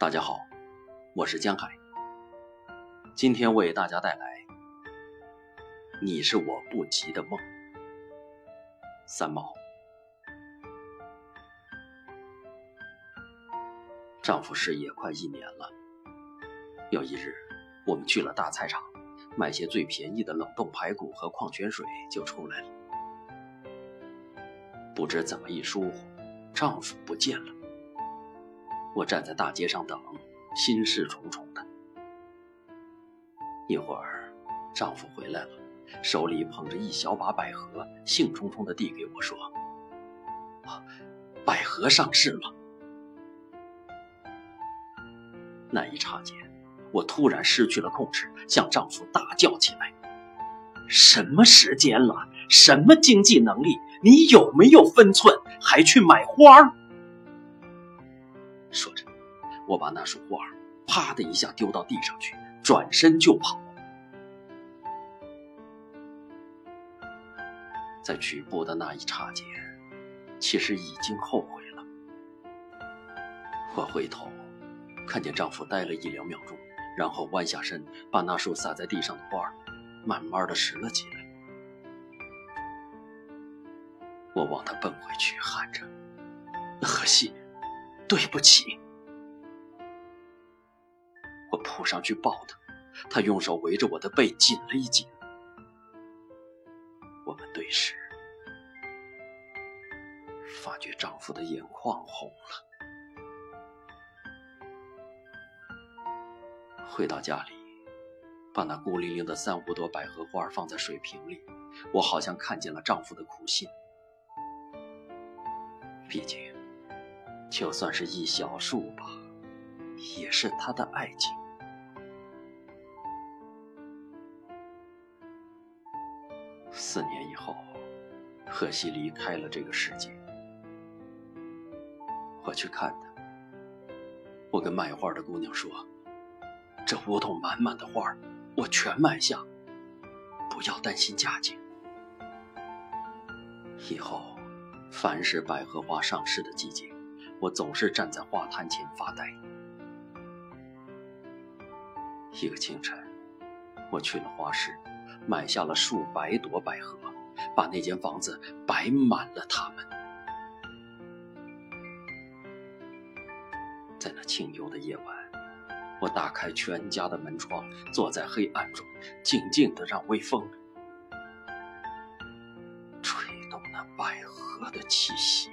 大家好，我是江海。今天为大家带来《你是我不及的梦》。三毛。丈夫失业快一年了。有一日，我们去了大菜场，买些最便宜的冷冻排骨和矿泉水，就出来了。不知怎么一疏忽，丈夫不见了。我站在大街上等，心事重重的。一会儿，丈夫回来了，手里捧着一小把百合，兴冲冲地递给我说：“百合上市了。”那一刹间，我突然失去了控制，向丈夫大叫起来：“什么时间了？什么经济能力？你有没有分寸？还去买花？”说着，我把那束花啪的一下丢到地上去，转身就跑。在取步的那一刹间，其实已经后悔了。我回头，看见丈夫呆了一两秒钟，然后弯下身，把那束洒在地上的花慢慢的拾了起来。我往他奔回去，喊着：“荷西。”对不起，我扑上去抱他，他用手围着我的背紧了一紧。我们对视，发觉丈夫的眼眶红了。回到家里，把那孤零零的三五朵百合花放在水瓶里，我好像看见了丈夫的苦心。毕竟。就算是一小束吧，也是他的爱情。四年以后，荷西离开了这个世界。我去看他，我跟卖花的姑娘说：“这屋筒满满的花我全买下，不要担心价钱。以后，凡是百合花上市的季节。”我总是站在花坛前发呆。一个清晨，我去了花市，买下了数百朵百合，把那间房子摆满了它们。在那清幽的夜晚，我打开全家的门窗，坐在黑暗中，静静的让微风吹动那百合的气息。